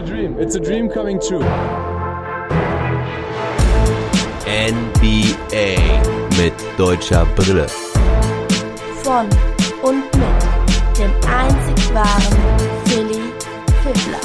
a dream. It's a dream coming true. NBA mit deutscher Brille. Von und mit dem einzig wahren Philly Fiddler.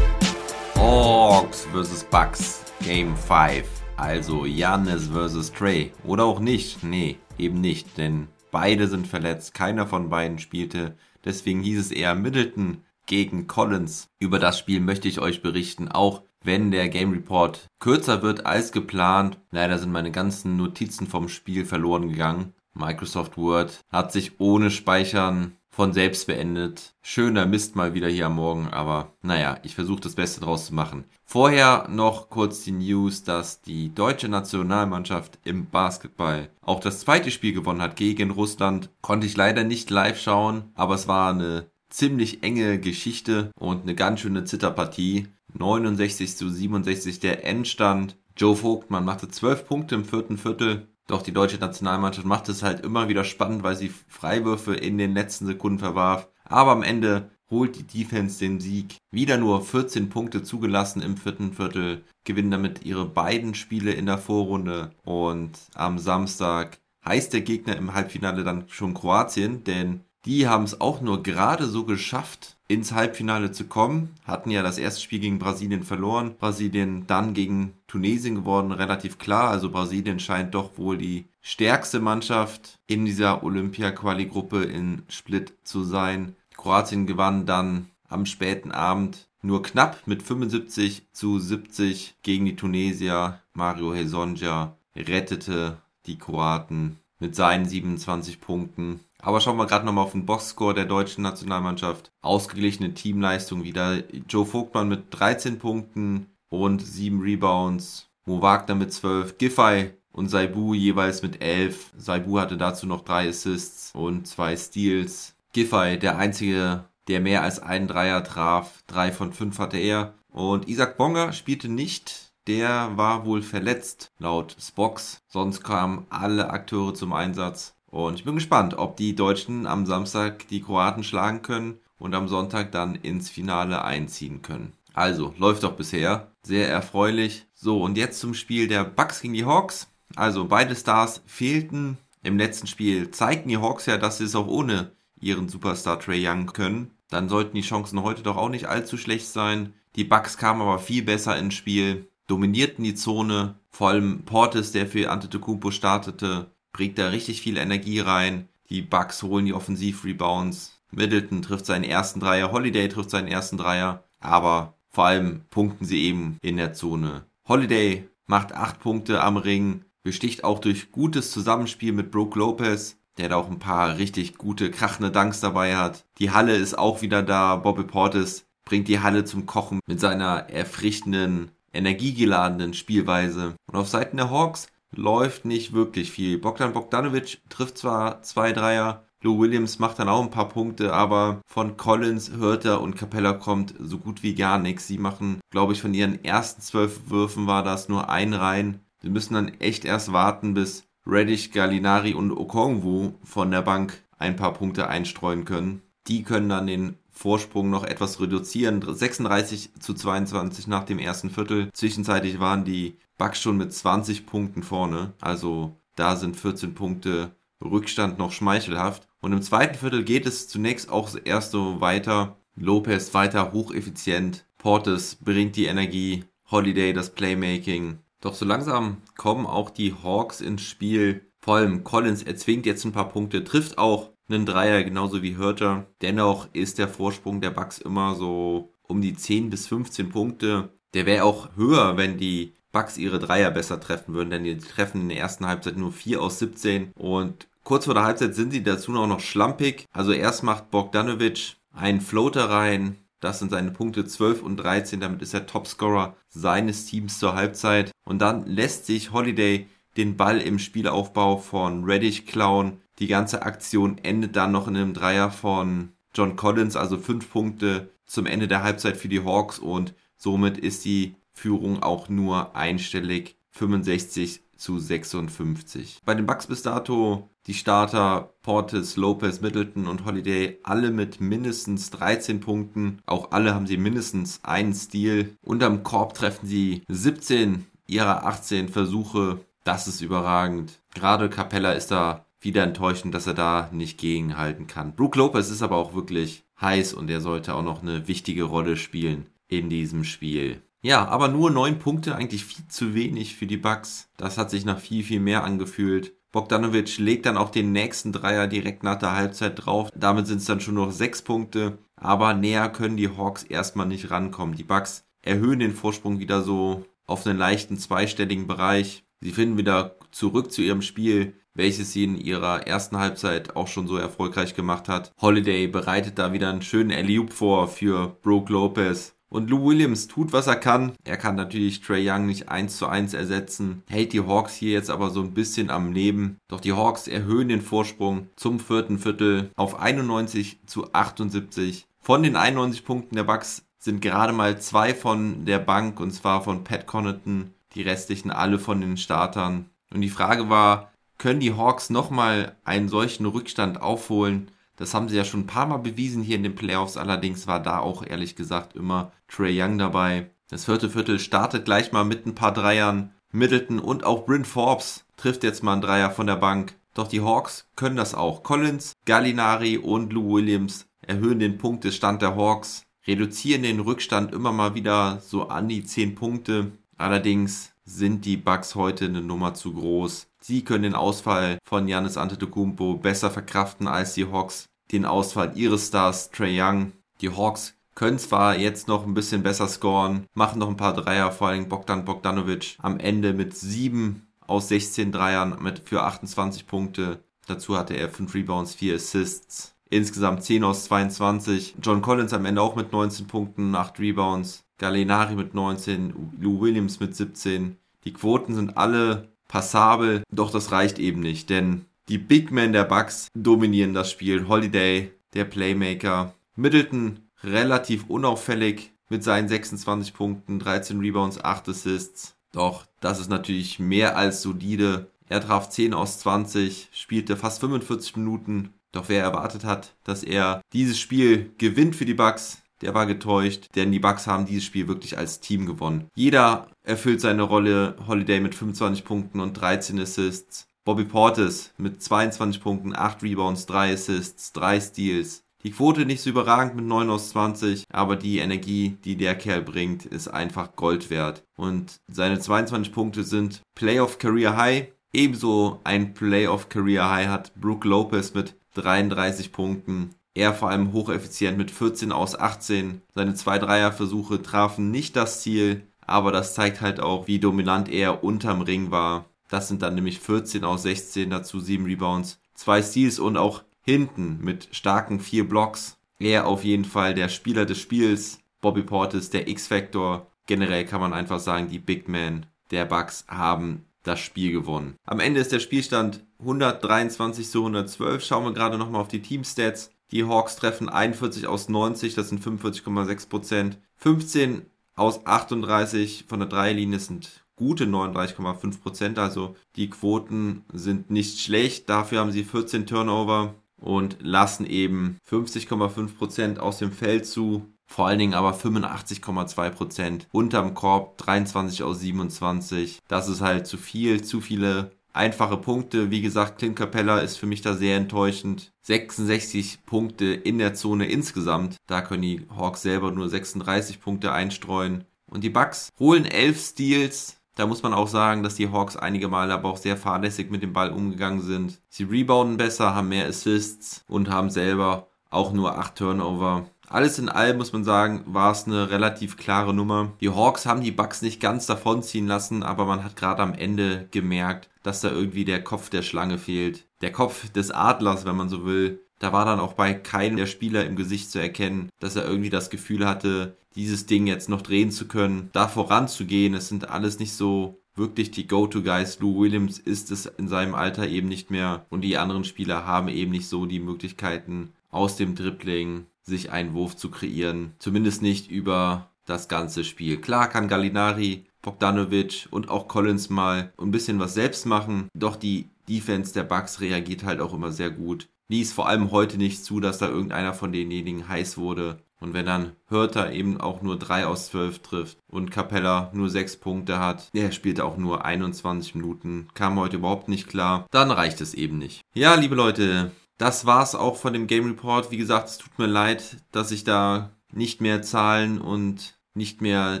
Hawks vs. Bucks, Game 5. Also Janis vs. Trey. Oder auch nicht. Nee, eben nicht, denn beide sind verletzt. Keiner von beiden spielte. Deswegen hieß es eher Middleton gegen Collins. Über das Spiel möchte ich euch berichten, auch wenn der Game Report kürzer wird als geplant. Leider sind meine ganzen Notizen vom Spiel verloren gegangen. Microsoft Word hat sich ohne Speichern von selbst beendet. Schöner Mist mal wieder hier am Morgen, aber naja, ich versuche das Beste draus zu machen. Vorher noch kurz die News, dass die deutsche Nationalmannschaft im Basketball auch das zweite Spiel gewonnen hat gegen Russland. Konnte ich leider nicht live schauen, aber es war eine ziemlich enge Geschichte und eine ganz schöne Zitterpartie. 69 zu 67 der Endstand. Joe Vogtmann machte 12 Punkte im vierten Viertel. Doch die deutsche Nationalmannschaft macht es halt immer wieder spannend, weil sie Freiwürfe in den letzten Sekunden verwarf. Aber am Ende holt die Defense den Sieg. Wieder nur 14 Punkte zugelassen im vierten Viertel, gewinnen damit ihre beiden Spiele in der Vorrunde. Und am Samstag heißt der Gegner im Halbfinale dann schon Kroatien, denn die haben es auch nur gerade so geschafft, ins Halbfinale zu kommen. Hatten ja das erste Spiel gegen Brasilien verloren. Brasilien dann gegen Tunesien geworden, relativ klar. Also Brasilien scheint doch wohl die stärkste Mannschaft in dieser Olympia-Quali-Gruppe in Split zu sein. Kroatien gewann dann am späten Abend nur knapp mit 75 zu 70 gegen die Tunesier. Mario Hezonja rettete die Kroaten mit seinen 27 Punkten. Aber schauen wir gerade nochmal auf den Boxscore der deutschen Nationalmannschaft. Ausgeglichene Teamleistung wieder. Joe Vogtmann mit 13 Punkten und 7 Rebounds. Mo Wagner mit 12. Giffey und Saibu jeweils mit 11. Saibu hatte dazu noch 3 Assists und 2 Steals. Giffey, der einzige, der mehr als einen Dreier traf. 3 von 5 hatte er. Und Isaac Bonga spielte nicht. Der war wohl verletzt, laut Spox. Sonst kamen alle Akteure zum Einsatz. Und ich bin gespannt, ob die Deutschen am Samstag die Kroaten schlagen können und am Sonntag dann ins Finale einziehen können. Also, läuft doch bisher. Sehr erfreulich. So, und jetzt zum Spiel der Bucks gegen die Hawks. Also, beide Stars fehlten im letzten Spiel. Zeigten die Hawks ja, dass sie es auch ohne ihren Superstar Trey Young können. Dann sollten die Chancen heute doch auch nicht allzu schlecht sein. Die Bucks kamen aber viel besser ins Spiel, dominierten die Zone. Vor allem Portis, der für Antetokounmpo startete, bringt da richtig viel Energie rein. Die Bucks holen die Offensiv-Rebounds. Middleton trifft seinen ersten Dreier, Holiday trifft seinen ersten Dreier, aber vor allem punkten sie eben in der Zone. Holiday macht acht Punkte am Ring, besticht auch durch gutes Zusammenspiel mit Brooke Lopez, der da auch ein paar richtig gute, krachende Dunks dabei hat. Die Halle ist auch wieder da. Bobby Portis bringt die Halle zum Kochen mit seiner erfrischenden, energiegeladenen Spielweise. Und auf Seiten der Hawks läuft nicht wirklich viel. Bogdan Bogdanovic trifft zwar zwei Dreier, Lou Williams macht dann auch ein paar Punkte, aber von Collins, Hörter und Capella kommt so gut wie gar nichts. Sie machen, glaube ich, von ihren ersten zwölf Würfen war das nur ein rein. Sie müssen dann echt erst warten, bis Reddish, Gallinari und Okongwu von der Bank ein paar Punkte einstreuen können. Die können dann den Vorsprung noch etwas reduzieren. 36 zu 22 nach dem ersten Viertel. Zwischenzeitlich waren die Bucks schon mit 20 Punkten vorne. Also da sind 14 Punkte Rückstand noch schmeichelhaft. Und im zweiten Viertel geht es zunächst auch erst so weiter. Lopez weiter hocheffizient. Portes bringt die Energie. Holiday das Playmaking. Doch so langsam kommen auch die Hawks ins Spiel. Vor allem Collins erzwingt jetzt ein paar Punkte, trifft auch einen Dreier, genauso wie Hörter. Dennoch ist der Vorsprung der Bucks immer so um die 10 bis 15 Punkte. Der wäre auch höher, wenn die Bucks ihre Dreier besser treffen würden, denn die treffen in der ersten Halbzeit nur 4 aus 17 und kurz vor der Halbzeit sind sie dazu auch noch schlampig. Also erst macht Bogdanovic einen Floater rein, das sind seine Punkte 12 und 13, damit ist er Topscorer seines Teams zur Halbzeit und dann lässt sich Holiday den Ball im Spielaufbau von Reddish klauen. Die ganze Aktion endet dann noch in einem Dreier von John Collins, also 5 Punkte zum Ende der Halbzeit für die Hawks und somit ist die Führung auch nur einstellig 65 zu 56. Bei den Bucks bis dato die Starter Portis, Lopez, Middleton und Holiday alle mit mindestens 13 Punkten. Auch alle haben sie mindestens einen Steal. Unterm Korb treffen sie 17 ihrer 18 Versuche. Das ist überragend. Gerade Capella ist da wieder enttäuschend, dass er da nicht gegenhalten kann. Brook Lopez ist aber auch wirklich heiß und er sollte auch noch eine wichtige Rolle spielen in diesem Spiel. Ja, aber nur neun Punkte, eigentlich viel zu wenig für die Bucks. Das hat sich nach viel, viel mehr angefühlt. Bogdanovic legt dann auch den nächsten Dreier direkt nach der Halbzeit drauf. Damit sind es dann schon noch sechs Punkte. Aber näher können die Hawks erstmal nicht rankommen. Die Bucks erhöhen den Vorsprung wieder so auf einen leichten zweistelligen Bereich. Sie finden wieder zurück zu ihrem Spiel, welches sie in ihrer ersten Halbzeit auch schon so erfolgreich gemacht hat. Holiday bereitet da wieder einen schönen Alley-Oop vor für Brooke Lopez. Und Lou Williams tut, was er kann. Er kann natürlich Trey Young nicht eins zu eins ersetzen. Hält die Hawks hier jetzt aber so ein bisschen am Leben. Doch die Hawks erhöhen den Vorsprung zum vierten Viertel auf 91 zu 78. Von den 91 Punkten der Bucks sind gerade mal zwei von der Bank und zwar von Pat Connaughton. Die restlichen alle von den Startern. Und die Frage war, können die Hawks nochmal einen solchen Rückstand aufholen? Das haben sie ja schon ein paar Mal bewiesen hier in den Playoffs. Allerdings war da auch ehrlich gesagt immer Trey Young dabei. Das vierte Viertel startet gleich mal mit ein paar Dreiern. Middleton und auch Bryn Forbes trifft jetzt mal einen Dreier von der Bank. Doch die Hawks können das auch. Collins, Gallinari und Lou Williams erhöhen den Punktestand der Hawks, reduzieren den Rückstand immer mal wieder so an die 10 Punkte. Allerdings sind die Bucks heute eine Nummer zu groß. Sie können den Ausfall von Giannis Antetokounmpo besser verkraften als die Hawks den Ausfall ihres Stars Trey Young. Die Hawks können zwar jetzt noch ein bisschen besser scoren, machen noch ein paar Dreier, vor allem Bogdan Bogdanovic am Ende mit 7 aus 16 Dreiern mit für 28 Punkte. Dazu hatte er 5 Rebounds, 4 Assists. Insgesamt 10 aus 22. John Collins am Ende auch mit 19 Punkten, 8 Rebounds. Gallinari mit 19, Lou Williams mit 17. Die Quoten sind alle passabel, doch das reicht eben nicht, denn die Big Men der Bucks dominieren das Spiel. Holiday, der Playmaker. Middleton relativ unauffällig mit seinen 26 Punkten, 13 Rebounds, 8 Assists. Doch das ist natürlich mehr als solide. Er traf 10 aus 20, spielte fast 45 Minuten. Doch wer erwartet hat, dass er dieses Spiel gewinnt für die Bucks, der war getäuscht, denn die Bucks haben dieses Spiel wirklich als Team gewonnen. Jeder erfüllt seine Rolle. Holiday mit 25 Punkten und 13 Assists. Bobby Portis mit 22 Punkten, 8 Rebounds, 3 Assists, 3 Steals. Die Quote nicht so überragend mit 9 aus 20, aber die Energie, die der Kerl bringt, ist einfach Gold wert. Und seine 22 Punkte sind Playoff Career High. Ebenso ein Playoff Career High hat Brooke Lopez mit 33 Punkten. Er vor allem hocheffizient mit 14 aus 18. Seine zwei Dreierversuche trafen nicht das Ziel, aber das zeigt halt auch, wie dominant er unterm Ring war. Das sind dann nämlich 14 aus 16, dazu 7 Rebounds, 2 Steals und auch hinten mit starken 4 Blocks. Er auf jeden Fall der Spieler des Spiels. Bobby Portis der X-Factor. Generell kann man einfach sagen, die Big Men der Bucks haben das Spiel gewonnen. Am Ende ist der Spielstand 123 zu 112. Schauen wir gerade nochmal auf die Teamstats. Die Hawks treffen 41 aus 90, das sind 45,6 Prozent. 15 aus 38 von der Dreilinie sind gute 39,5 Prozent. Also die Quoten sind nicht schlecht. Dafür haben sie 14 Turnover und lassen eben 50,5 Prozent aus dem Feld zu. Vor allen Dingen aber 85,2 Prozent unterm Korb, 23 aus 27. Das ist halt zu viel, zu viele einfache Punkte. Wie gesagt, Clint Capella ist für mich da sehr enttäuschend. 66 Punkte in der Zone insgesamt. Da können die Hawks selber nur 36 Punkte einstreuen. Und die Bucks holen 11 Steals. Da muss man auch sagen, dass die Hawks einige Male aber auch sehr fahrlässig mit dem Ball umgegangen sind. Sie rebounden besser, haben mehr Assists und haben selber auch nur 8 Turnover. Alles in allem muss man sagen, war es eine relativ klare Nummer. Die Hawks haben die Bucks nicht ganz davonziehen lassen, aber man hat gerade am Ende gemerkt, dass da irgendwie der Kopf der Schlange fehlt. Der Kopf des Adlers, wenn man so will. Da war dann auch bei keinem der Spieler im Gesicht zu erkennen, dass er irgendwie das Gefühl hatte, dieses Ding jetzt noch drehen zu können, da voranzugehen. Es sind alles nicht so wirklich die Go-To-Guys. Lou Williams ist es in seinem Alter eben nicht mehr und die anderen Spieler haben eben nicht so die Möglichkeiten aus dem Dribbling sich einen Wurf zu kreieren. Zumindest nicht über das ganze Spiel. Klar kann Gallinari Bogdanovic und auch Collins mal ein bisschen was selbst machen. Doch die Defense der Bucks reagiert halt auch immer sehr gut. Ließ vor allem heute nicht zu, dass da irgendeiner von denjenigen heiß wurde. Und wenn dann Hörter eben auch nur 3 aus 12 trifft und Capella nur 6 Punkte hat, der spielte auch nur 21 Minuten, kam heute überhaupt nicht klar, dann reicht es eben nicht. Ja, liebe Leute, das war's auch von dem Game Report. Wie gesagt, es tut mir leid, dass ich da nicht mehr Zahlen und nicht mehr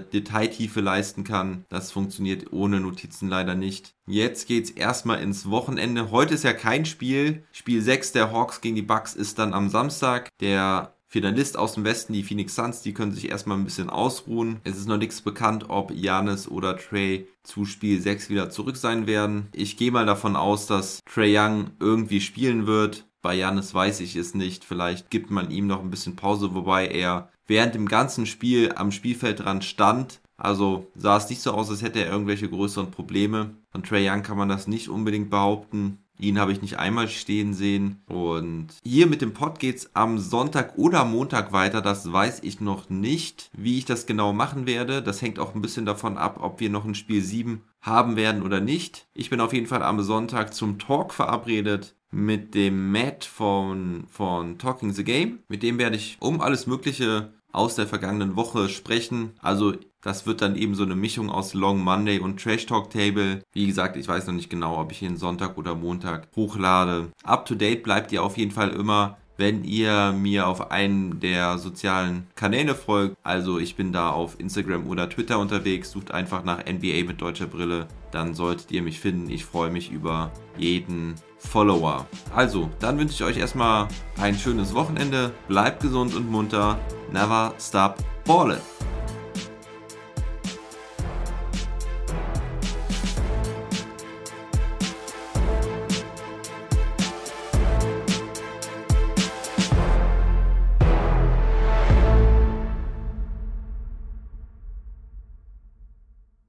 Detailtiefe leisten kann. Das funktioniert ohne Notizen leider nicht. Jetzt geht's erstmal ins Wochenende. Heute ist ja kein Spiel. Spiel 6 der Hawks gegen die Bucks ist dann am Samstag. Der Finalist aus dem Westen, die Phoenix Suns, die können sich erstmal ein bisschen ausruhen. Es ist noch nichts bekannt, ob Janis oder Trey zu Spiel 6 wieder zurück sein werden. Ich gehe mal davon aus, dass Trey Young irgendwie spielen wird. Bei Janis weiß ich es nicht. Vielleicht gibt man ihm noch ein bisschen Pause, wobei er während dem ganzen Spiel am Spielfeldrand stand. Also sah es nicht so aus, als hätte er irgendwelche größeren Probleme. Von Trey Young kann man das nicht unbedingt behaupten. Ihn habe ich nicht einmal stehen sehen. Und hier mit dem Pod geht's am Sonntag oder Montag weiter. Das weiß ich noch nicht, wie ich das genau machen werde. Das hängt auch ein bisschen davon ab, ob wir noch ein Spiel 7 haben werden oder nicht. Ich bin auf jeden Fall am Sonntag zum Talk verabredet mit dem Matt von, von Talking the Game. Mit dem werde ich um alles Mögliche aus der vergangenen Woche sprechen. Also das wird dann eben so eine Mischung aus Long Monday und Trash Talk Table. Wie gesagt, ich weiß noch nicht genau, ob ich ihn Sonntag oder Montag hochlade. Up to date bleibt ihr auf jeden Fall immer wenn ihr mir auf einen der sozialen Kanäle folgt. Also ich bin da auf Instagram oder Twitter unterwegs. Sucht einfach nach NBA mit deutscher Brille. Dann solltet ihr mich finden. Ich freue mich über jeden Follower. Also, dann wünsche ich euch erstmal ein schönes Wochenende. Bleibt gesund und munter. Never stop ballin'.